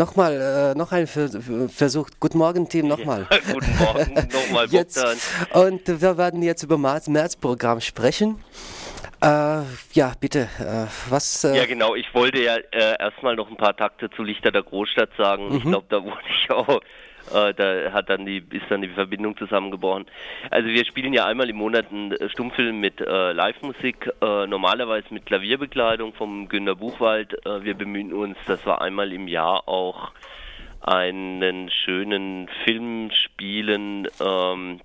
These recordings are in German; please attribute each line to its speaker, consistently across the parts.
Speaker 1: nochmal, äh, noch ein Versuch. Guten Morgen, Team, nochmal.
Speaker 2: Ja, guten Morgen, nochmal,
Speaker 1: jetzt, Und wir werden jetzt über das Märzprogramm sprechen. Äh, ja, bitte, äh, was...
Speaker 2: Äh ja, genau, ich wollte ja äh, erstmal noch ein paar Takte zu Lichter der Großstadt sagen. Mhm. Ich glaube, da wurde ich auch äh, da hat dann die, ist dann die Verbindung zusammengebrochen. Also wir spielen ja einmal im Monat einen Stummfilm mit äh, Live-Musik, äh, normalerweise mit Klavierbekleidung vom Günter Buchwald. Äh, wir bemühen uns, dass wir einmal im Jahr auch einen schönen Film spielen ähm,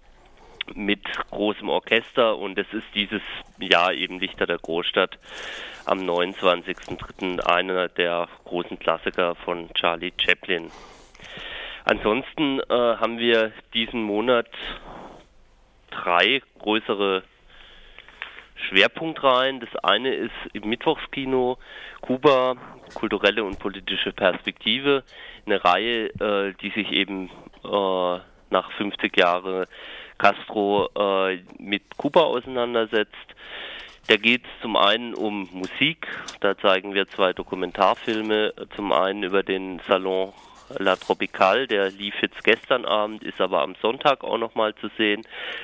Speaker 2: mit großem Orchester und es ist dieses Jahr eben Lichter der Großstadt am 29.03. einer der großen Klassiker von Charlie Chaplin. Ansonsten äh, haben wir diesen Monat drei größere Schwerpunktreihen. Das eine ist im Mittwochskino Kuba, kulturelle und politische Perspektive. Eine Reihe, äh, die sich eben äh, nach 50 Jahren Castro äh, mit Kuba auseinandersetzt. Da geht es zum einen um Musik, da zeigen wir zwei Dokumentarfilme, zum einen über den Salon La Tropicale, der lief jetzt gestern Abend, ist aber am Sonntag auch nochmal zu sehen.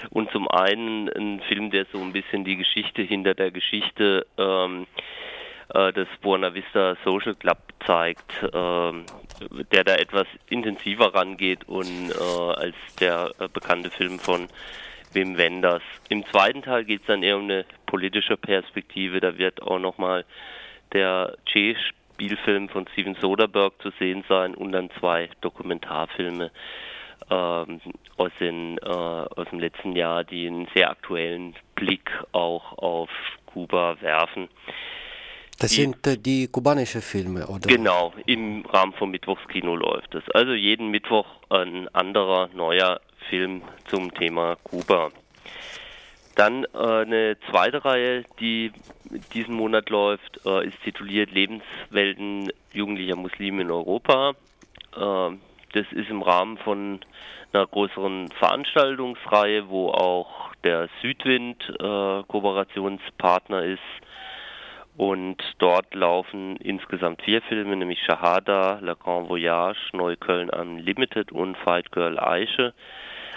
Speaker 2: Und zum einen ein Film, der so ein bisschen die Geschichte hinter der Geschichte ähm, äh, des Buena Vista Social Club zeigt, ähm, der da etwas intensiver rangeht und äh, als der äh, bekannte Film von Wim Wenders. Im zweiten Teil geht es dann eher um eine politische Perspektive. Da wird auch nochmal der Che Spielfilm von Steven Soderbergh zu sehen sein und dann zwei Dokumentarfilme ähm, aus, den, äh, aus dem letzten Jahr, die einen sehr aktuellen Blick auch auf Kuba werfen.
Speaker 1: Das die, sind äh, die kubanischen Filme, oder?
Speaker 2: Genau, im Rahmen vom Mittwochskino läuft es. Also jeden Mittwoch ein anderer neuer Film zum Thema Kuba. Dann äh, eine zweite Reihe, die diesen Monat läuft, äh, ist tituliert Lebenswelten jugendlicher Muslime in Europa. Äh, das ist im Rahmen von einer größeren Veranstaltungsreihe, wo auch der Südwind äh, Kooperationspartner ist. Und dort laufen insgesamt vier Filme, nämlich Shahada, La Grand Voyage, Neukölln Unlimited und Fight Girl Eiche.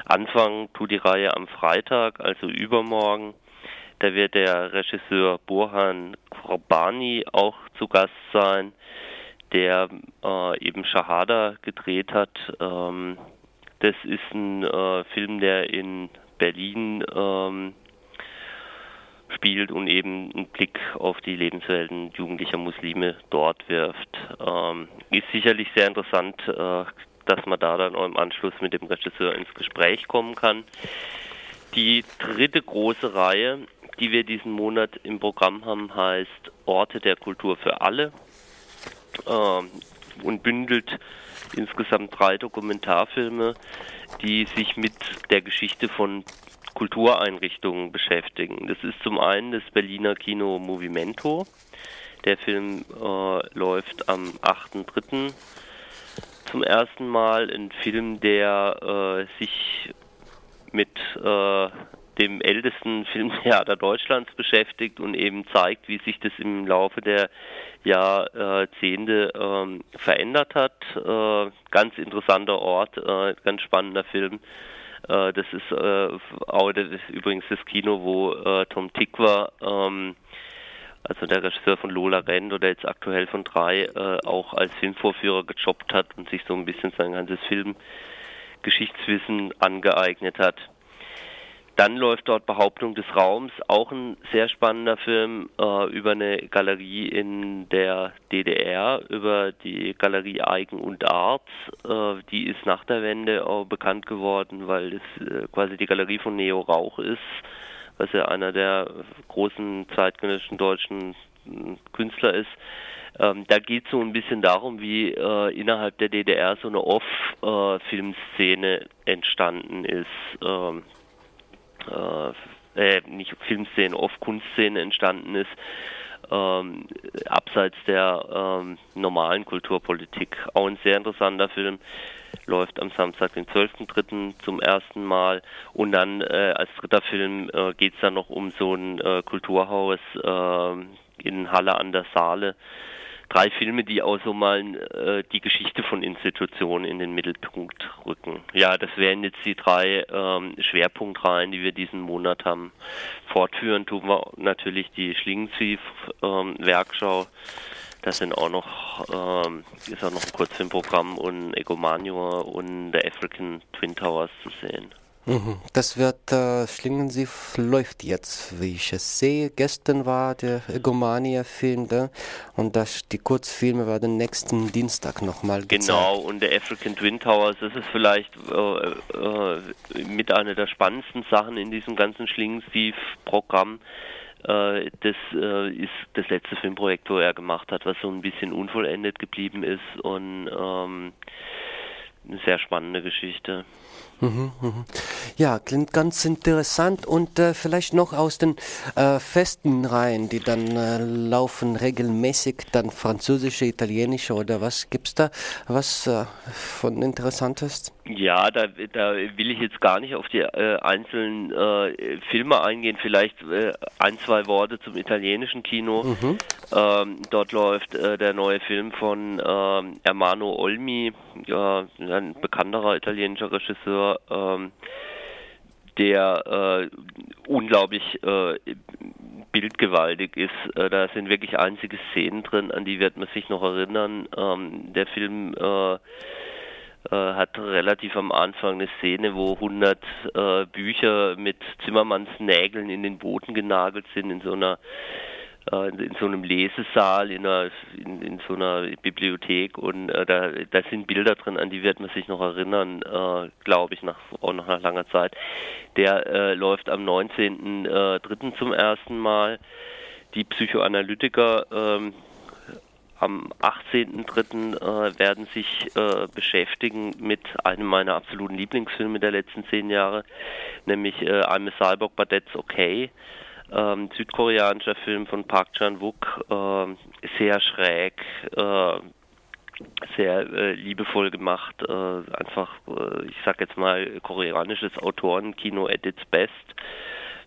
Speaker 2: Anfangen tut die Reihe am Freitag, also übermorgen. Da wird der Regisseur Burhan Korbani auch zu Gast sein, der äh, eben Shahada gedreht hat. Ähm, das ist ein äh, Film, der in Berlin ähm, spielt und eben einen Blick auf die Lebenswelten jugendlicher Muslime dort wirft. Ähm, ist sicherlich sehr interessant, äh, dass man da dann auch im Anschluss mit dem Regisseur ins Gespräch kommen kann. Die dritte große Reihe, die wir diesen Monat im Programm haben, heißt Orte der Kultur für alle äh, und bündelt insgesamt drei Dokumentarfilme, die sich mit der Geschichte von Kultureinrichtungen beschäftigen. Das ist zum einen das Berliner Kino Movimento. Der Film äh, läuft am 8.3 zum ersten Mal ein Film, der äh, sich mit äh, dem ältesten Filmtheater Deutschlands beschäftigt und eben zeigt, wie sich das im Laufe der Jahrzehnte ähm, verändert hat. Äh, ganz interessanter Ort, äh, ganz spannender Film. Äh, das ist äh, auch das ist übrigens das Kino, wo äh, Tom Tick war. Ähm, also der Regisseur von Lola Rent oder jetzt aktuell von drei, äh, auch als Filmvorführer gejobbt hat und sich so ein bisschen sein ganzes Filmgeschichtswissen angeeignet hat. Dann läuft dort Behauptung des Raums, auch ein sehr spannender Film äh, über eine Galerie in der DDR, über die Galerie Eigen und Art. Äh, die ist nach der Wende auch bekannt geworden, weil es äh, quasi die Galerie von Neo Rauch ist was ja einer der großen zeitgenössischen deutschen Künstler ist. Ähm, da geht es so ein bisschen darum, wie äh, innerhalb der DDR so eine Off-Filmszene entstanden ist. Ähm, äh, äh nicht Filmszene, Off-Kunstszene entstanden ist. Ähm, abseits der ähm, normalen Kulturpolitik. Auch ein sehr interessanter Film läuft am Samstag, den 12.3. zum ersten Mal. Und dann äh, als dritter Film äh, geht es dann noch um so ein äh, Kulturhaus äh, in Halle an der Saale. Drei Filme, die auch so mal äh, die Geschichte von Institutionen in den Mittelpunkt rücken. Ja, das wären jetzt die drei ähm, Schwerpunktreihen, die wir diesen Monat haben. Fortführen tun wir natürlich die Schlingensief-Werkschau. Ähm, das sind auch noch, ähm, ist auch noch ein Kurzfilmprogramm und Egomanior und The African Twin Towers zu sehen.
Speaker 1: Mhm. Das wird, äh, Schlingensief läuft jetzt, wie ich es sehe. Gestern war der Egomania-Film da und das, die Kurzfilme werden nächsten Dienstag nochmal gezeigt.
Speaker 2: Genau, und der African Twin Towers, das ist vielleicht äh, äh, mit einer der spannendsten Sachen in diesem ganzen Schlingensief-Programm. Äh, das äh, ist das letzte Filmprojekt, wo er gemacht hat, was so ein bisschen unvollendet geblieben ist und ähm, eine sehr spannende Geschichte.
Speaker 1: Ja, klingt ganz interessant und äh, vielleicht noch aus den äh, festen Reihen, die dann äh, laufen regelmäßig, dann französische, italienische oder was gibt's da, was äh, von Interessantes?
Speaker 2: Ja, da, da will ich jetzt gar nicht auf die äh, einzelnen äh, Filme eingehen, vielleicht ein, zwei Worte zum italienischen Kino. Mhm. Ähm, dort läuft der neue Film von ähm, Ermano Olmi, ein bekannterer italienischer Regisseur, ähm, der äh, unglaublich äh, bildgewaltig ist. Äh, da sind wirklich einzige Szenen drin, an die wird man sich noch erinnern. Ähm, der Film äh, äh, hat relativ am Anfang eine Szene, wo 100 äh, Bücher mit Zimmermanns Nägeln in den Boden genagelt sind in so einer äh, in so einem Lesesaal, in, einer, in, in so einer Bibliothek und äh, da, da sind Bilder drin, an die wird man sich noch erinnern, äh, glaube ich, nach, auch nach einer langer Zeit. Der äh, läuft am 19.03. Äh, zum ersten Mal. Die Psychoanalytiker ähm, am 18.03. Äh, werden sich beschäftigen mit einem meiner absoluten Lieblingsfilme der letzten zehn Jahre, nämlich äh, I'm a Cyborg, but that's okay ähm, südkoreanischer Film von Park Chan-wook, äh, sehr schräg, äh, sehr äh, liebevoll gemacht, äh, einfach, äh, ich sag jetzt mal, koreanisches Autorenkino at its best.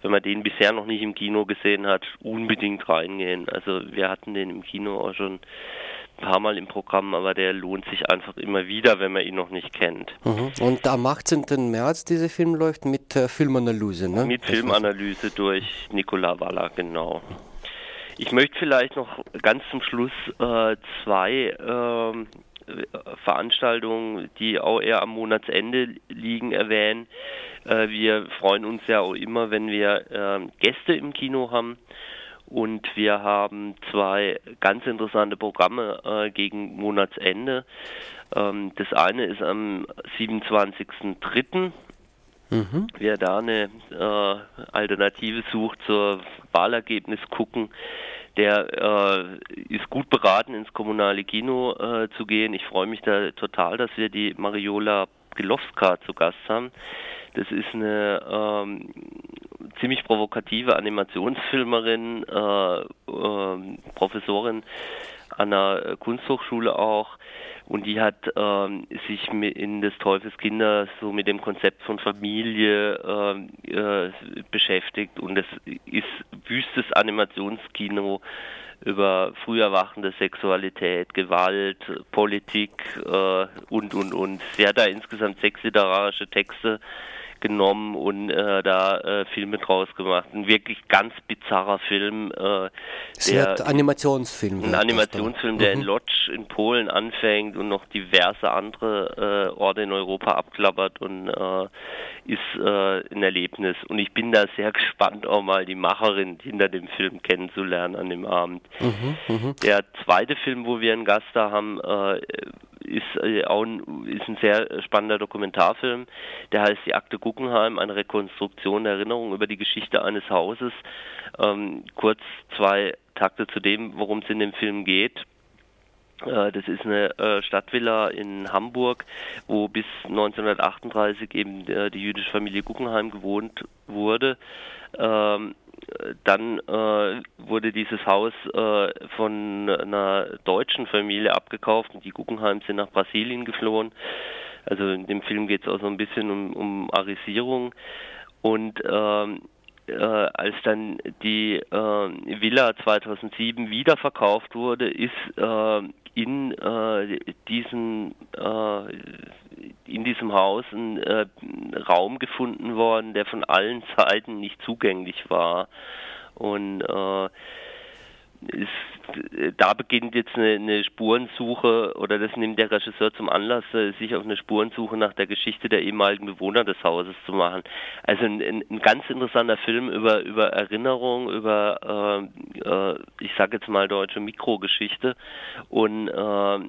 Speaker 2: Wenn man den bisher noch nicht im Kino gesehen hat, unbedingt reingehen. Also wir hatten den im Kino auch schon paar Mal im Programm, aber der lohnt sich einfach immer wieder, wenn man ihn noch nicht kennt.
Speaker 1: Mhm. Und am 18. März dieser Film läuft mit äh, Filmanalyse, ne?
Speaker 2: Mit das Filmanalyse durch Nicola Waller, genau. Ich möchte vielleicht noch ganz zum Schluss äh, zwei äh, Veranstaltungen, die auch eher am Monatsende liegen, erwähnen. Äh, wir freuen uns ja auch immer, wenn wir ähm, Gäste im Kino haben. Und wir haben zwei ganz interessante Programme äh, gegen Monatsende. Ähm, das eine ist am 27.03. Mhm. Wer da eine äh, Alternative sucht zur Wahlergebnis gucken, der äh, ist gut beraten, ins kommunale Kino äh, zu gehen. Ich freue mich da total, dass wir die Mariola Pilowska zu Gast haben. Das ist eine ähm, ziemlich provokative Animationsfilmerin, äh, äh, Professorin an der Kunsthochschule auch. Und die hat ähm, sich in des Teufels Kinder so mit dem Konzept von Familie äh, äh, beschäftigt. Und es ist wüstes Animationskino über früh erwachende Sexualität, Gewalt, Politik äh, und, und, und. Sie hat da insgesamt sechs literarische Texte genommen und äh, da äh, Filme draus gemacht. Ein wirklich ganz bizarrer Film. Äh,
Speaker 1: der, Animationsfilm.
Speaker 2: Ein Animationsfilm, der mhm. in Lodz in Polen anfängt und noch diverse andere äh, Orte in Europa abklappert und äh, ist äh, ein Erlebnis. Und ich bin da sehr gespannt, auch mal die Macherin hinter dem Film kennenzulernen an dem Abend. Mhm, mh. Der zweite Film, wo wir einen Gast da haben, äh, ist äh, auch ein, ist ein sehr spannender Dokumentarfilm. Der heißt Die Akte Guggenheim, eine Rekonstruktion der Erinnerung über die Geschichte eines Hauses. Ähm, kurz zwei Takte zu dem, worum es in dem Film geht. Äh, das ist eine äh, Stadtvilla in Hamburg, wo bis 1938 eben die jüdische Familie Guggenheim gewohnt wurde. Dann äh, wurde dieses Haus äh, von einer deutschen Familie abgekauft und die Guggenheim sind nach Brasilien geflohen. Also in dem Film geht es auch so ein bisschen um, um Arisierung. Und ähm, äh, als dann die äh, Villa 2007 wiederverkauft wurde, ist äh, in äh, diesen äh, in diesem Haus ein äh, Raum gefunden worden, der von allen Seiten nicht zugänglich war. Und ist, da beginnt jetzt eine, eine, Spurensuche oder das nimmt der Regisseur zum Anlass, äh, sich auf eine Spurensuche nach der Geschichte der ehemaligen Bewohner des Hauses zu machen. Also ein, ein, ganz interessanter Film über, über Erinnerung, über, äh, äh, ich sage jetzt mal deutsche Mikrogeschichte und äh,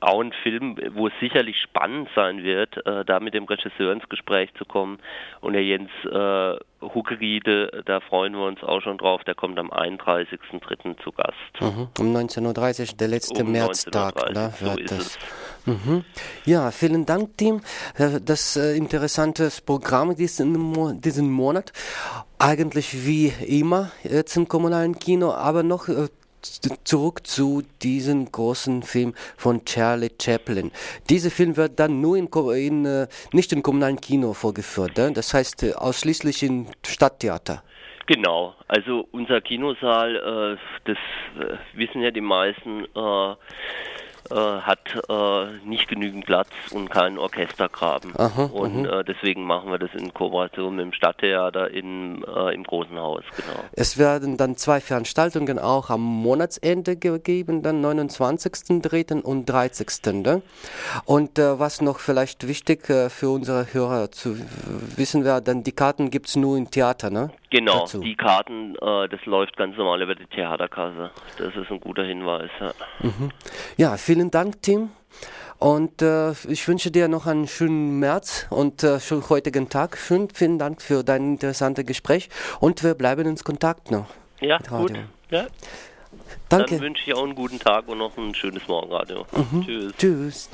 Speaker 2: auch ein Film, wo es sicherlich spannend sein wird, äh, da mit dem Regisseur ins Gespräch zu kommen. Und der Jens äh, Huckeriede, da freuen wir uns auch schon drauf, der kommt am 31.03. zu Gast.
Speaker 1: Mhm. Um 19.30 Uhr, der letzte um Märztag, ne, wird so das. Mhm. Ja, vielen Dank, Tim. Äh, das äh, interessante Programm diesen, diesen Monat. Eigentlich wie immer jetzt im kommunalen Kino, aber noch äh, zurück zu diesem großen Film von Charlie Chaplin. Dieser Film wird dann nur in, in äh, nicht im kommunalen Kino vorgeführt, äh? das heißt äh, ausschließlich im Stadttheater.
Speaker 2: Genau, also unser Kinosaal, das wissen ja die meisten, äh, hat äh, nicht genügend Platz und keinen Orchestergraben. Aha, und äh, deswegen machen wir das in Kooperation mit dem Stadttheater in, äh, im Großen Haus, genau.
Speaker 1: Es werden dann zwei Veranstaltungen auch am Monatsende gegeben, dann 29.3. und 30. Ne? Und äh, was noch vielleicht wichtig für unsere Hörer zu wissen wäre, dann die Karten gibt es nur im Theater, ne?
Speaker 2: Genau, dazu. die Karten, äh, das läuft ganz normal über die Theaterkasse. Das ist ein guter Hinweis. Ja,
Speaker 1: mhm. ja vielen Dank, Tim. Und äh, ich wünsche dir noch einen schönen März und äh, schönen heutigen Tag. Schön, vielen Dank für dein interessantes Gespräch und wir bleiben in Kontakt noch.
Speaker 2: Ja, gut. Ja. Danke. Dann wünsche ich auch einen guten Tag und noch ein schönes Morgenradio. Mhm. Tschüss. Tschüss.